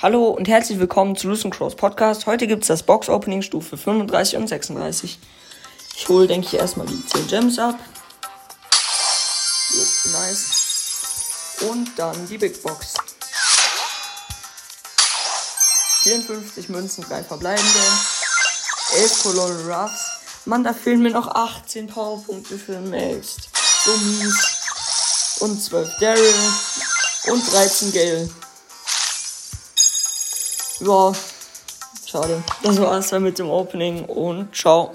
Hallo und herzlich willkommen zu Lucian Crows Podcast. Heute gibt es das Box Opening Stufe 35 und 36. Ich hole, denke ich, erstmal die 10 Gems ab. Jo, nice. Und dann die Big Box. 54 Münzen, 3 verbleibende. 11 Kolonnen Ruffs. Mann, da fehlen mir noch 18 Powerpunkte für Max. So mies. Und 12 Daryl. Und 13 Gale. Ja, schade. Das war's dann mit dem Opening und ciao.